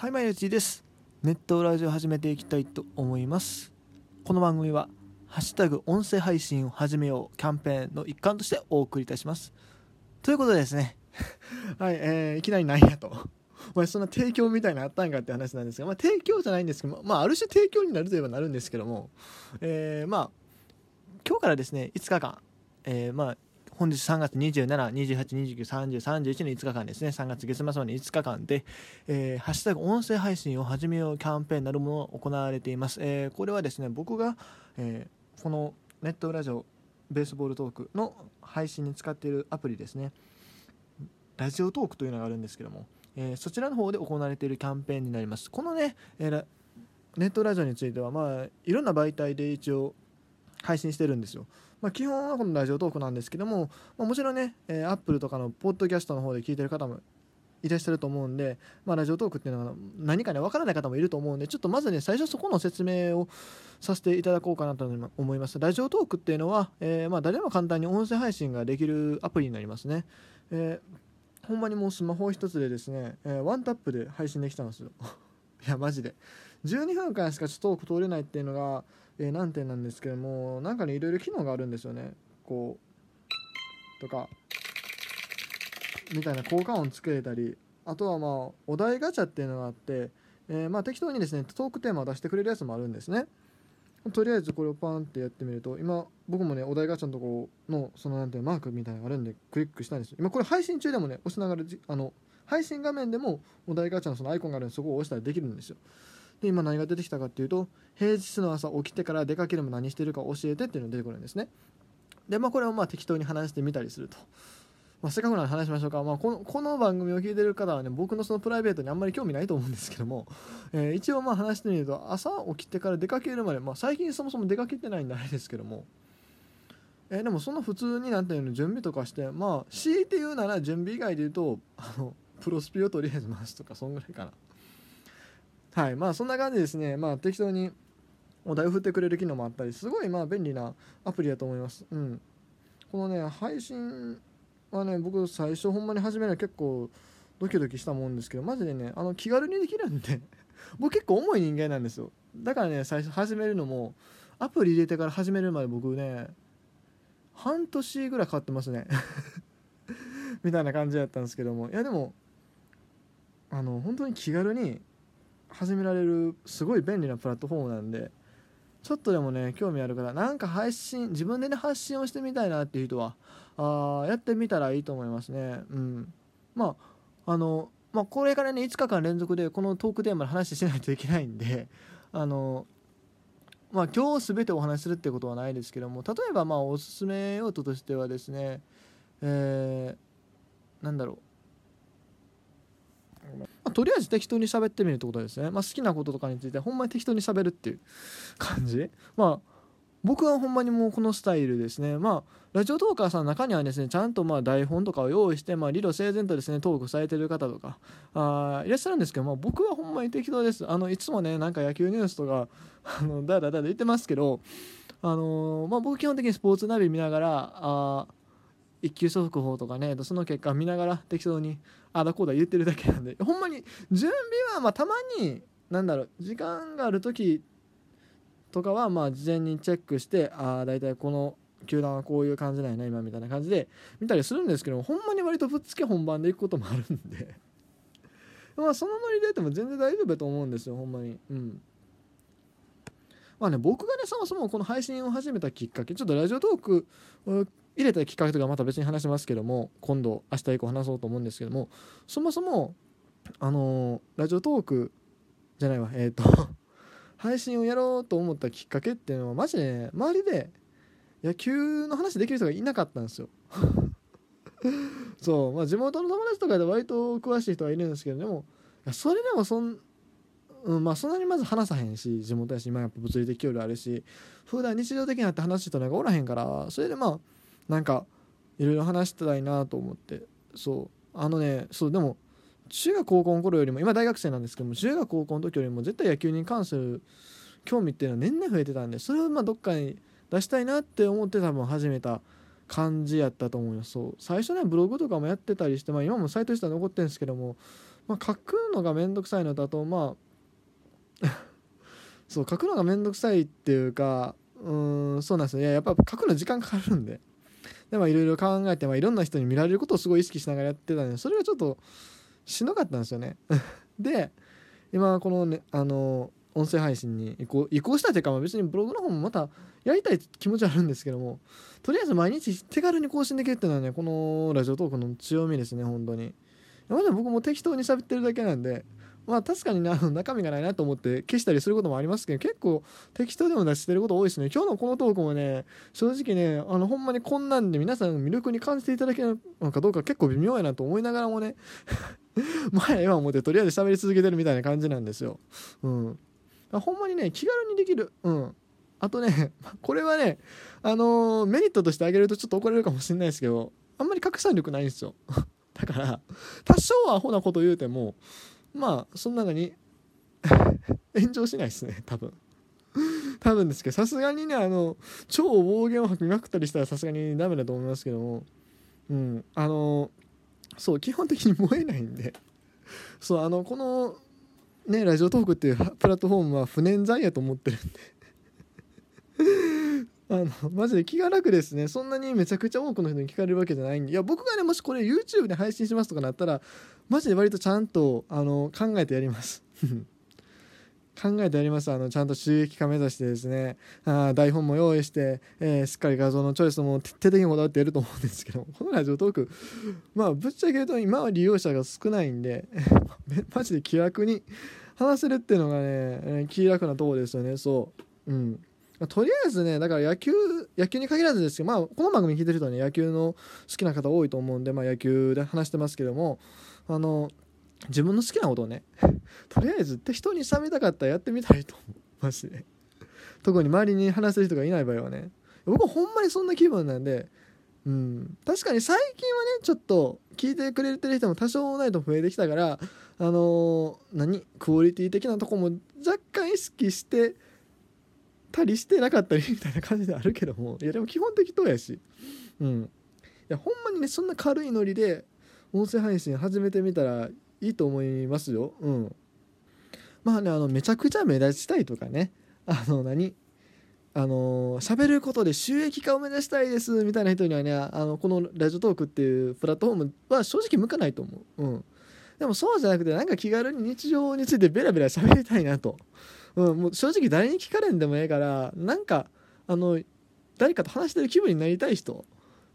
はい、マイレチです。ネットラジオ始めていきたいと思います。この番組は、ハッシュタグ音声配信を始めようキャンペーンの一環としてお送りいたします。ということでですね、はい、えーいきなりなんやと。まあ、そんな提供みたいなのあったんかって話なんですが、まあ、提供じゃないんですけど、まあ、ある種提供になるといえばなるんですけども、えーまあ、今日からですね、5日間、えーまあ、本日3月27、28、29、30、31の5日間ですね、3月月末まで5日間で、えーハッシュタグ音声配信を始めようキャンペーンなるものを行われています。えーこれはですね、僕が、えーこのネットラジオベースボールトークの配信に使っているアプリですね、ラジオトークというのがあるんですけども、えーそちらの方で行われているキャンペーンになります。このね、えーネットラジオについては、まあ、いろんな媒体で一応配信してるんですよ。まあ、基本はこのラジオトークなんですけども、まあ、もちろんね、えー、Apple とかのポッドキャストの方で聞いてる方もいらっしゃると思うんで、まあ、ラジオトークっていうのは何かね分からない方もいると思うんでちょっとまずね最初そこの説明をさせていただこうかなと思います。ラジオトークっていうのは、えーまあ、誰でも簡単に音声配信ができるアプリになりますね、えーほんまにもうスマホ一つでですね、えーワンタップで配信できたんですよ。いやマジで。12分間しかちょっとトーク通れないっていうのが、えー難点なんですけどもなんかねいろいろ機能があるんですよね。こうとかみたいな効果音つけれたりあとはまあお題ガチャっていうのがあって、えーま適当にですねトークテーマを出してくれるやつもあるんですね。とりあえずこれをパンってやってみると今僕もねお題ガチャのところのそのなんてマークみたいなのがあるんでクリックしたんですよ。今これ配信中でもね押しながらじあの配信画面でもお題ガチャのそのアイコンがあるんでそこを押したらできるんですよ。で今何が出てきたかっていうと平日の朝起きてから出かけるも何してるか教えてっていうのが出てくるんですね。でまあこれをまあ適当に話してみたりすると、まあ、せっかくなら話しましょうか、まあ、このこの番組を聞いてる方はね僕のそのプライベートにあんまり興味ないと思うんですけども、えー一応まあ話してみると朝起きてから出かけるまで、まあ、最近そもそも出かけてないんであれですけどもえでもそんな普通になんていうの準備とかしてまあ強いて言うなら準備以外で言うとあのプロスピをとりあえず回すとかそんぐらいかな。はいまあそんな感じですね。まあ適当にお題を振ってくれる機能もあったりすごいまあ便利なアプリだと思います。うん。このね配信はね僕最初ほんまに始めるの結構ドキドキしたもんですけどマジでねあの気軽にできるんで 僕結構重い人間なんですよ。だからね最初始めるのもアプリ入れてから始めるまで僕ね半年ぐらいかかってますね。みたいな感じだったんですけども。いやでもあの本当に気軽に始められるすごい便利なプラットフォームなんでちょっとでもね興味ある方なんか配信自分でね発信をしてみたいなっていう人はあやってみたらいいと思いますね。うん。まああのまあこれからね5日間連続でこのトークテーマで話しないといけないんであのまあ今日全てお話しするってことはないですけども例えばまあおすすめ用途としてはですねえー、なんだろう。まあ、とりあえず適当に喋ってみるってことですね、まあ、好きなこととかについてほんまに適当に喋るっていう感じ。まあ僕はほんまにもうこのスタイルですね。まあラジオトーカーさんの中にはですねちゃんとまあ台本とかを用意して、まあ、理路整然とですねトークされてる方とかあいらっしゃるんですけど、まあ、僕はほんまに適当です。あのいつもねなんか野球ニュースとか あのだらだら言ってますけどあのーまあ、僕基本的にスポーツナビ見ながらあー一級速報とかねその結果見ながら適当にあだこうだ言ってるだけなんでほんまに準備はまあたまになんだろう時間がある時とかはまあ事前にチェックしてああ大体この球団はこういう感じなんやな今みたいな感じで見たりするんですけどほんまに割とぶっつけ本番でいくこともあるんで。まあそのノリでやっても全然大丈夫だと思うんですよほんまに。うん。まあね僕がねそもそもこの配信を始めたきっかけちょっとラジオトーク入れたきっかけとかまた別に話しますけども今度明日以降話そうと思うんですけどもそもそもあのラジオトークじゃないわ。えっ、と 配信をやろうと思ったきっかけっていうのはマジでね周りで野球の話できる人がいなかったんですよ。そう。まあ地元の友達とかで割と詳しい人はいるんですけどでもいやそれでもそんうん、まあそんなにまず話さへんし地元やし今やっぱ物理的距離あるし普段日常的になって話してたのがおらへんからそれでまあなんかいろいろ話したいなと思って。そう。あのねそうでも中学高校の頃よりも今大学生なんですけども中学高校の時よりも絶対野球に関する興味っていうのは年々増えてたんでそれをまあどっかに出したいなって思って多分始めた感じやったと思います。そう。最初ねブログとかもやってたりして、まあ、今もサイト自体残ってるんですけどもまあ、書くのがめんどくさいのとあとまあ そう書くのがめんどくさいっていうかうんそうなんですよ。いややっぱ書くの時間かかるんで。でもいろいろ考えて、まあ、いろんな人に見られることをすごい意識しながらやってたんでそれがちょっとしんどかったんですよね。で今このねあの音声配信に移行移行したというか、まあ、別にブログの方もまたやりたい気持ちはあるんですけどもとりあえず毎日手軽に更新できるっていうのはねこのラジオトークの強みですね本当に。まだ僕も適当に喋ってるだけなんでまあ確かにね、あの中身がないなと思って消したりすることもありますけど、結構適当でも出してること多いですね。今日のこのトークもね、正直ね、あのほんまにこんなんで皆さん魅力に感じていただけるのかどうか結構微妙やなと思いながらもね、前今思ってとりあえず喋り続けてるみたいな感じなんですよ。うん。ほんまにね、気軽にできる。うん。あとね、これはね、あのー、メリットとしてあげるとちょっと怒られるかもしれないですけど、あんまり拡散力ないんですよ。だから、多少はアホなこと言うても、まあその中に 炎上しないですね多分。多分ですけどさすがにねあの超暴言を吐きまくったりしたらさすがにダメだと思いますけどもうんあのそう基本的に燃えないんでそうあのこのねラジオトークっていうプラットフォームは不燃剤やと思ってるんであのマジで気が楽ですね。そんなにめちゃくちゃ多くの人に聞かれるわけじゃないんで。いや僕がねもしこれ YouTube で配信しますとかなったらマジで割とちゃんとあの考えてやります。考えてやります。あのちゃんと収益化目指してですね。あ台本も用意して、えー、しっかり画像のチョイスも徹底的にこだわってやると思うんですけど。このラジオトークまあぶっちゃけ言うと今は利用者が少ないんで。マジで気楽に話せるっていうのがね気楽なとこですよね。そう。うん。まとりあえずね、だから野球、野球に限らずですけど、まあ、この番組聞いてる人はね、野球の好きな方多いと思うんで、まあ、野球で話してますけども、あの、自分の好きなことをね、とりあえず適当に喋りたかったらやってみたいと思う。マジで。特に周りに話せる人がいない場合はね。僕はほんまにそんな気分なんで、うん、確かに最近はね、ちょっと聞いてくれてる人も多少ないと増えてきたから、あのー、何？クオリティ的なとこも若干意識して、たりしてなかったりみたいな感じであるけども。いやでも基本的とやし。うん。いやほんまにねそんな軽いノリで音声配信始めてみたらいいと思いますよ。うん。まあねあのめちゃくちゃ目立ちたいとかね。あの何？あの喋ることで収益化を目指したいですみたいな人にはねあのこのラジオトークっていうプラットフォームは正直向かないと思う。うん。でもそうじゃなくてなんか気軽に日常についてベラベラ喋りたいなと。うん、もう正直誰に聞かれんでもええからなんかあの誰かと話してる気分になりたい人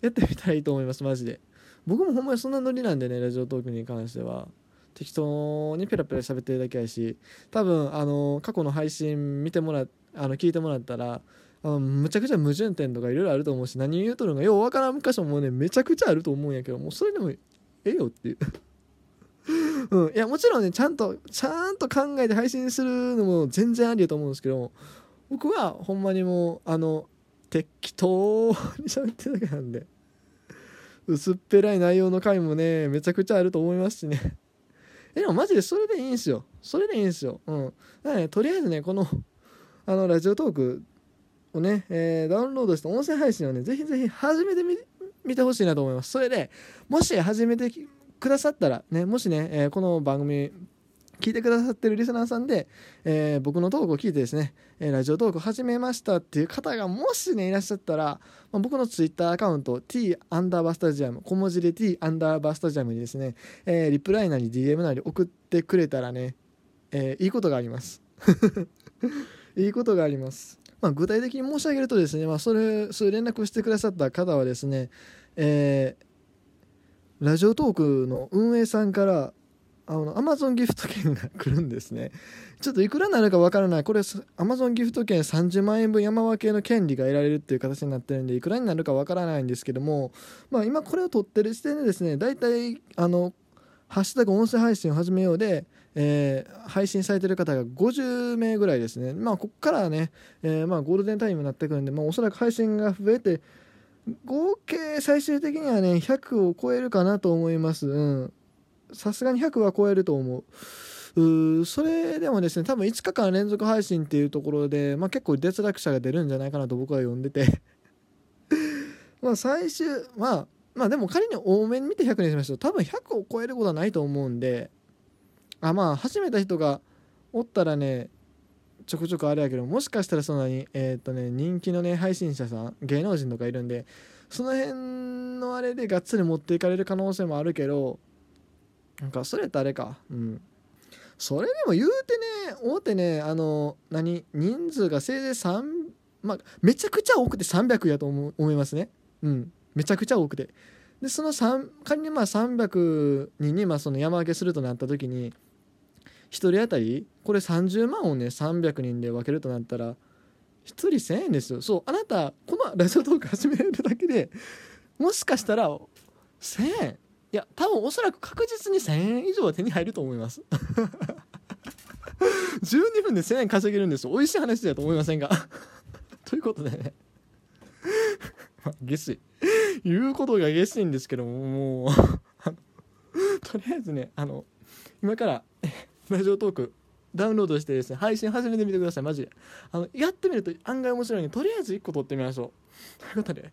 やってみたらいいと思いますマジで。僕もほんまにそんなノリなんでねラジオトークに関しては。適当にペラペラ喋ってるだけやし多分あの過去の配信見てもらあの聞いてもらったらあのむちゃくちゃ矛盾点とかいろいろあると思うし何言うとるのかようわからん箇所もねめちゃくちゃあると思うんやけどもうそれでもええよっていう。うん、いやもちろんねちゃんとちゃんと考えて配信するのも全然ありだと思うんですけど僕はほんまにもうあの適当に喋ってるだけなんで薄っぺらい内容の回もねめちゃくちゃあると思いますしね。えでもマジでそれでいいんすよ。それでいいんすよ。うん。だからねとりあえずねこのあのラジオトークをね、えー、ダウンロードして音声配信をねぜひぜひ始めてみ見てほしいなと思います。それでもし始めてくださったら、ね、もしね、えー、この番組聞いてくださってるリスナーさんで、えー、僕のトークを聞いてですね、えー、ラジオトーク始めましたっていう方がもしねいらっしゃったら、まあ、僕のツイッターアカウント t アンダーバースタジアム小文字で t アンダーバースタジアムにですね、えー、リプライなり DM なり送ってくれたらね、えいいことがあります。いいことがあります、まあ、具体的に申し上げるとですね、まあ、それそういう連絡をしてくださった方はですね、えーラジオトークの運営さんからあのアマゾンギフト券が来るんですね。ちょっといくらになるかわからない。これアマゾンギフト券30万円分山分けの権利が得られるっていう形になってるんでいくらになるかわからないんですけどもまあ今これを取ってる時点でですね大体あのハッシュタグ音声配信を始めようで、えー、配信されてる方が50名ぐらいですね。まあここからね、えー、まあゴールデンタイムになってくるんで、まあ、おそらく配信が増えて合計最終的にはね100を超えるかなと思います。うん。さすがに100は超えると思う。うそれでもですね多分5日間連続配信っていうところで、まあ、結構脱落者が出るんじゃないかなと僕は呼んでて。まあ最終まあまあでも仮に多めに見て100にしましょう多分100を超えることはないと思うんで。あまあ始めた人がおったらねちょくちょくあれやけどもしかしたらそんなにえー、っとね人気のね配信者さん芸能人とかいるんでその辺のあれでがっつり持っていかれる可能性もあるけどなんかそれってあれか。うん。それでも言うてね大手ねあの何人数がせいぜい3まあめちゃくちゃ多くて300やと思思いますね。うん。めちゃくちゃ多くて。でその3仮にまあ300人にまあその山分けするとなった時に1人当たりこれ30万をね300人で分けるとなったら1人1000円ですよ。そうあなたこのラジオトーク始めるだけでもしかしたら1000円。いや多分おそらく確実に1000円以上は手に入ると思います。12分で1000円稼げるんですよ。美味しい話だと思いませんか ということでね。ま下水。言うことが下水んですけどももう。とりあえずねあの今からラジオトークダウンロードしてですね配信始めてみてください。マジで。あのやってみると案外面白いのでとりあえず1個撮ってみましょう。ということで。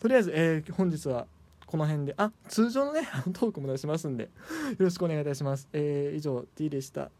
とりあえず、えー、本日はこの辺で。あ通常のねトークも出しますんで。よろしくお願いいたします、えー、以上 T でした。